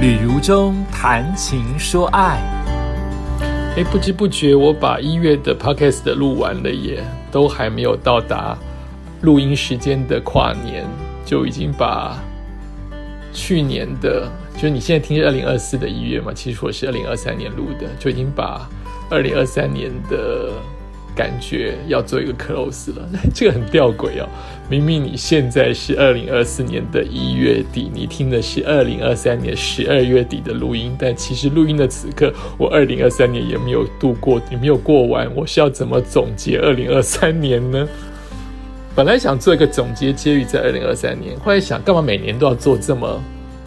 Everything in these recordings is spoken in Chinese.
旅如中谈情说爱。哎，不知不觉我把一月的 podcast 的录完了耶，都还没有到达录音时间的跨年，就已经把去年的，就是你现在听是二零二四的一月嘛，其实我是二零二三年录的，就已经把二零二三年的。感觉要做一个 close 了，这个很吊诡哦。明明你现在是二零二四年的一月底，你听的是二零二三年十二月底的录音，但其实录音的此刻，我二零二三年也没有度过，也没有过完。我是要怎么总结二零二三年呢？本来想做一个总结结语在二零二三年，后来想干嘛每年都要做这么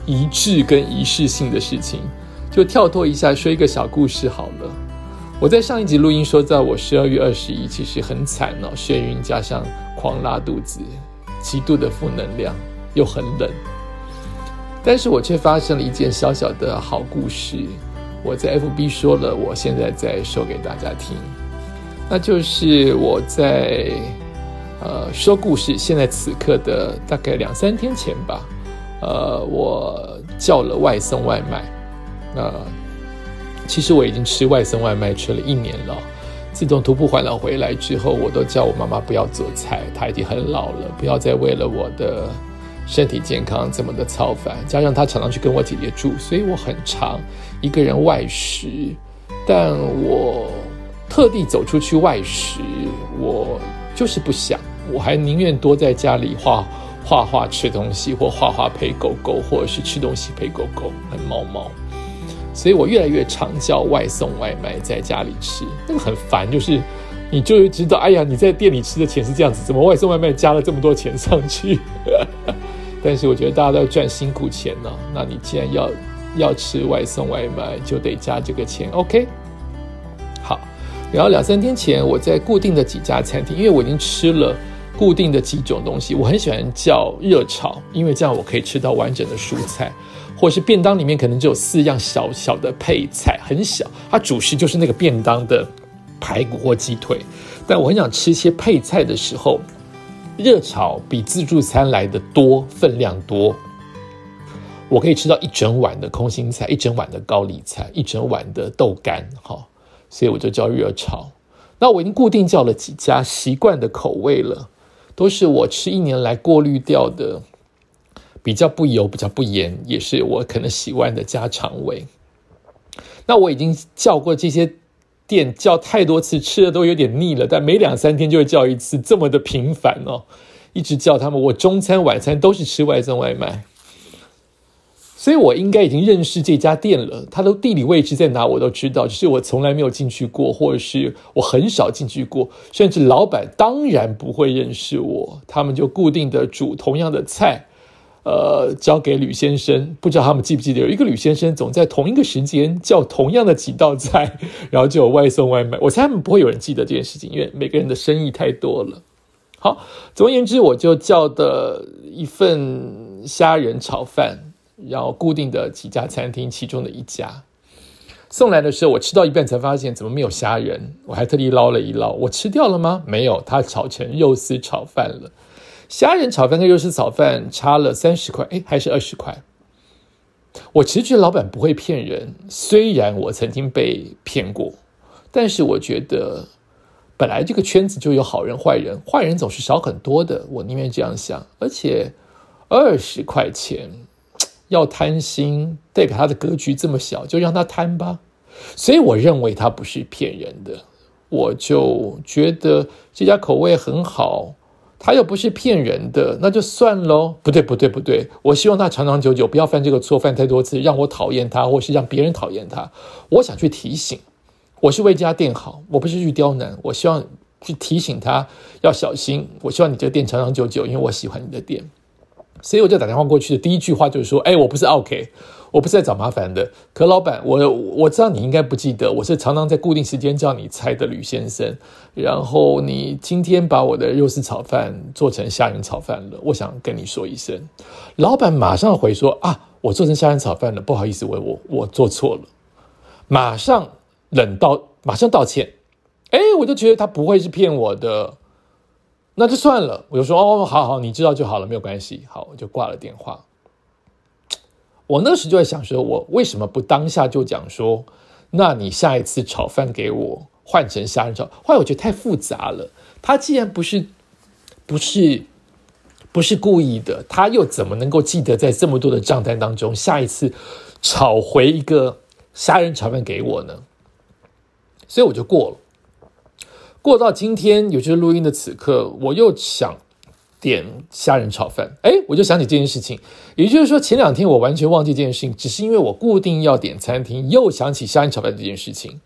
一致跟仪式性的事情，就跳脱一下，说一个小故事好了。我在上一集录音说，在我十二月二十一，其实很惨哦，眩晕加上狂拉肚子，极度的负能量，又很冷。但是我却发生了一件小小的好故事，我在 FB 说了，我现在在说给大家听，那就是我在呃说故事，现在此刻的大概两三天前吧，呃，我叫了外送外卖，那。其实我已经吃外送外卖吃了一年了。自从徒步环岛回来之后，我都叫我妈妈不要做菜，她已经很老了，不要再为了我的身体健康这么的操烦。加上她常常去跟我姐姐住，所以我很常一个人外食。但我特地走出去外食，我就是不想，我还宁愿多在家里画画画、吃东西，或画画陪狗狗，或者是吃东西陪狗狗、和猫猫。所以我越来越常叫外送外卖，在家里吃，那个很烦。就是你就会知道，哎呀，你在店里吃的钱是这样子，怎么外送外卖加了这么多钱上去？但是我觉得大家都要赚辛苦钱呢。那你既然要要吃外送外卖，就得加这个钱。OK，好。然后两三天前，我在固定的几家餐厅，因为我已经吃了固定的几种东西，我很喜欢叫热炒，因为这样我可以吃到完整的蔬菜。或者是便当里面可能只有四样小小的配菜，很小，它主食就是那个便当的排骨或鸡腿。但我很想吃一些配菜的时候，热炒比自助餐来的多，分量多，我可以吃到一整碗的空心菜，一整碗的高丽菜，一整碗的豆干，哈，所以我就叫热炒。那我已经固定叫了几家习惯的口味了，都是我吃一年来过滤掉的。比较不油，比较不盐，也是我可能喜欢的家常味。那我已经叫过这些店叫太多次，吃的都有点腻了。但每两三天就会叫一次，这么的频繁哦，一直叫他们。我中餐晚餐都是吃外送外卖，所以我应该已经认识这家店了。它的地理位置在哪我都知道，只是我从来没有进去过，或者是我很少进去过。甚至老板当然不会认识我，他们就固定的煮同样的菜。呃，交给吕先生，不知道他们记不记得，有一个吕先生总在同一个时间叫同样的几道菜，然后就有外送外卖。我猜他们不会有人记得这件事情，因为每个人的生意太多了。好，总而言之，我就叫的一份虾仁炒饭，然后固定的几家餐厅其中的一家送来的时候，我吃到一半才发现怎么没有虾仁，我还特地捞了一捞，我吃掉了吗？没有，它炒成肉丝炒饭了。虾仁炒饭跟肉丝炒饭差了三十块，哎，还是二十块。我其实觉得老板不会骗人，虽然我曾经被骗过，但是我觉得本来这个圈子就有好人坏人，坏人总是少很多的。我宁愿这样想，而且二十块钱要贪心，代表他的格局这么小，就让他贪吧。所以我认为他不是骗人的，我就觉得这家口味很好。他又不是骗人的，那就算喽。不对，不对，不对。我希望他长长久久，不要犯这个错，犯太多次，让我讨厌他，或是让别人讨厌他。我想去提醒，我是为这家店好，我不是去刁难。我希望去提醒他要小心。我希望你这个店长长久久，因为我喜欢你的店。所以我就打电话过去的第一句话就是说：“哎，我不是 OK。”我不是在找麻烦的，可老板，我我知道你应该不记得，我是常常在固定时间叫你猜的吕先生。然后你今天把我的肉丝炒饭做成虾仁炒饭了，我想跟你说一声。老板马上回说啊，我做成虾仁炒饭了，不好意思，我我我做错了，马上冷道，马上道歉。哎，我就觉得他不会是骗我的，那就算了。我就说哦，好好，你知道就好了，没有关系。好，我就挂了电话。我那时就在想说，我为什么不当下就讲说，那你下一次炒饭给我换成虾仁炒？后来我觉得太复杂了。他既然不是不是不是故意的，他又怎么能够记得在这么多的账单当中，下一次炒回一个虾仁炒饭给我呢？所以我就过了。过到今天，也就是录音的此刻，我又想点虾仁炒饭。哎，我就想起这件事情。也就是说，前两天我完全忘记这件事情，只是因为我固定要点餐厅，又想起虾仁炒饭这件事情，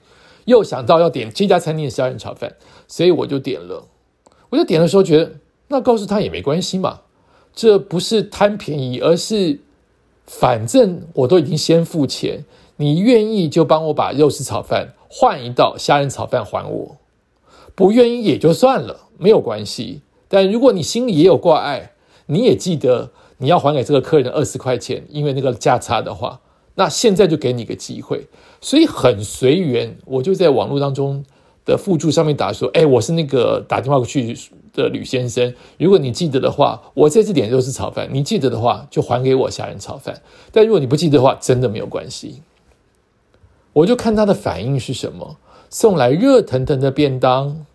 又想到要点这家餐厅的虾仁炒饭，所以我就点了。我就点的时候觉得，那告诉他也没关系嘛，这不是贪便宜，而是反正我都已经先付钱，你愿意就帮我把肉丝炒饭换一道虾仁炒饭还我。不愿意也就算了，没有关系。但如果你心里也有挂碍，你也记得你要还给这个客人二十块钱，因为那个价差的话，那现在就给你个机会。所以很随缘，我就在网络当中的附注上面打说：“哎，我是那个打电话过去的吕先生。如果你记得的话，我在这点肉丝炒饭，你记得的话就还给我虾仁炒饭。但如果你不记得的话，真的没有关系。我就看他的反应是什么。”送来热腾腾的便当，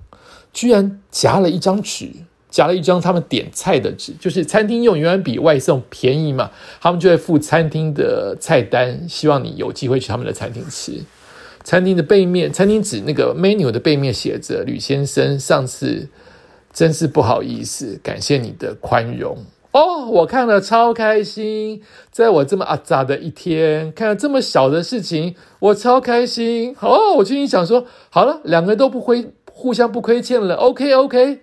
居然夹了一张纸，夹了一张他们点菜的纸，就是餐厅用，永远比外送便宜嘛。他们就会附餐厅的菜单，希望你有机会去他们的餐厅吃。餐厅的背面，餐厅纸那个 menu 的背面写着：“吕先生，上次真是不好意思，感谢你的宽容。”哦，我看了超开心，在我这么阿杂的一天，看了这么小的事情，我超开心。哦，我心里想说，好了，两个人都不亏，互相不亏欠了。OK OK，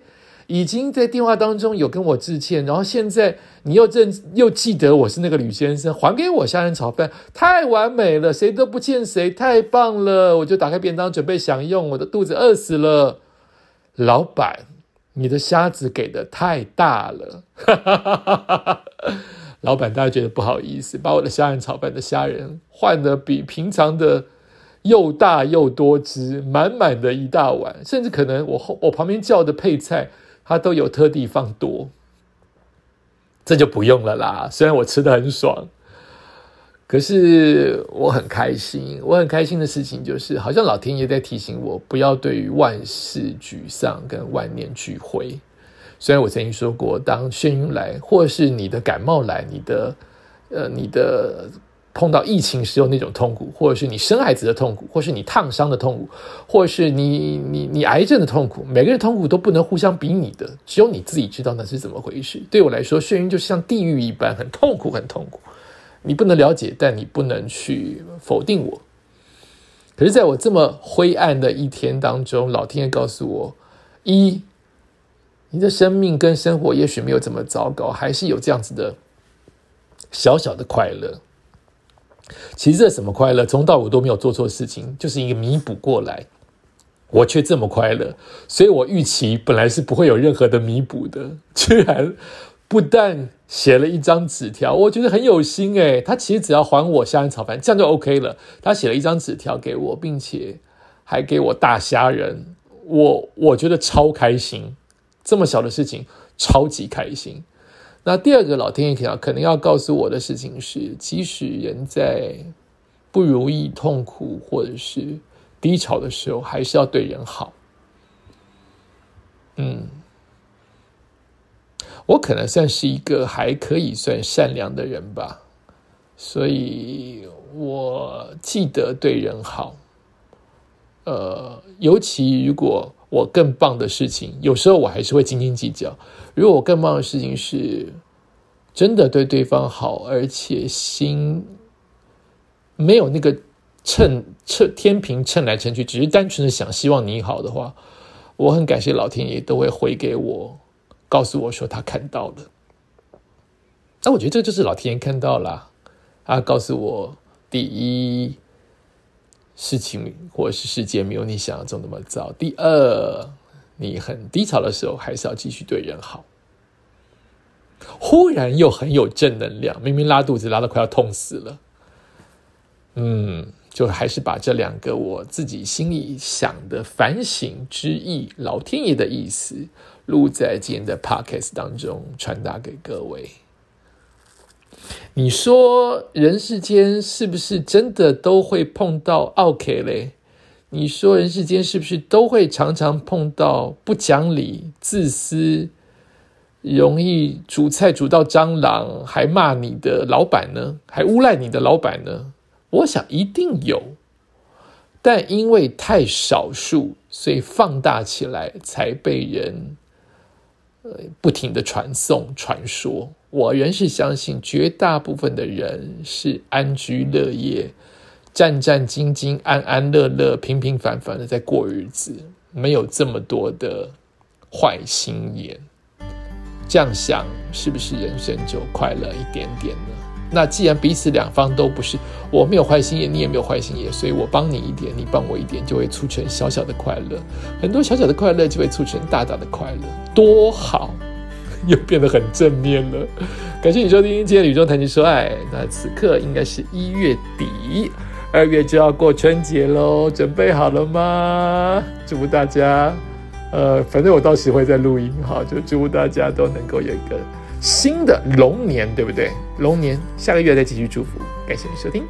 已经在电话当中有跟我致歉，然后现在你又认又记得我是那个吕先生，还给我虾仁炒饭，太完美了，谁都不欠谁，太棒了。我就打开便当准备享用，我的肚子饿死了，老板。你的虾子给的太大了，老板，大家觉得不好意思，把我的虾仁炒饭的虾仁换的比平常的又大又多汁，满满的一大碗，甚至可能我后我旁边叫的配菜，他都有特地放多，这就不用了啦。虽然我吃的很爽。可是我很开心，我很开心的事情就是，好像老天爷在提醒我，不要对于万事沮丧跟万念俱灰。虽然我曾经说过，当眩晕来，或是你的感冒来，你的呃，你的碰到疫情时候那种痛苦，或者是你生孩子的痛苦，或是你烫伤的痛苦，或者是你你你癌症的痛苦，每个人痛苦都不能互相比拟的，只有你自己知道那是怎么回事。对我来说，眩晕就像地狱一般，很痛苦，很痛苦。你不能了解，但你不能去否定我。可是，在我这么灰暗的一天当中，老天爷告诉我：一，你的生命跟生活也许没有这么糟糕，还是有这样子的小小的快乐。其实这什么快乐？从到我都没有做错事情，就是一个弥补过来，我却这么快乐。所以我预期本来是不会有任何的弥补的，居然不但。写了一张纸条，我觉得很有心诶。他其实只要还我虾仁炒饭，这样就 OK 了。他写了一张纸条给我，并且还给我大虾仁，我我觉得超开心。这么小的事情，超级开心。那第二个老天爷可能要告诉我的事情是：即使人在不如意、痛苦或者是低潮的时候，还是要对人好。嗯。我可能算是一个还可以算善良的人吧，所以我记得对人好。呃，尤其如果我更棒的事情，有时候我还是会斤斤计较。如果我更棒的事情是真的对对方好，而且心没有那个秤秤天平秤来称去，只是单纯的想希望你好的话，我很感谢老天爷都会回给我。告诉我说他看到了，那我觉得这就是老天爷看到了，他告诉我第一事情或是世界没有你想象中那么糟。第二，你很低潮的时候还是要继续对人好。忽然又很有正能量，明明拉肚子拉的快要痛死了，嗯，就还是把这两个我自己心里想的反省之意，老天爷的意思。录在今天的 podcast 当中传达给各位。你说人世间是不是真的都会碰到 OK 嘞？你说人世间是不是都会常常碰到不讲理、自私、容易煮菜煮到蟑螂还骂你的老板呢？还诬赖你的老板呢？我想一定有，但因为太少数，所以放大起来才被人呃不停的传颂传说。我仍是相信，绝大部分的人是安居乐业、战战兢兢、安安乐乐、平平凡凡的在过日子，没有这么多的坏心眼。这样想，是不是人生就快乐一点点呢？那既然彼此两方都不是，我没有坏心眼，你也没有坏心眼，所以我帮你一点，你帮我一点，就会促成小小的快乐。很多小小的快乐就会促成大大的快乐，多好！又变得很正面了。感谢你收听今天《宇宙谈情说爱》。那此刻应该是一月底，二月就要过春节喽，准备好了吗？祝福大家，呃，反正我到时会在录音哈，就祝福大家都能够有一个新的龙年，对不对？龙年下个月再继续祝福。感谢你收听。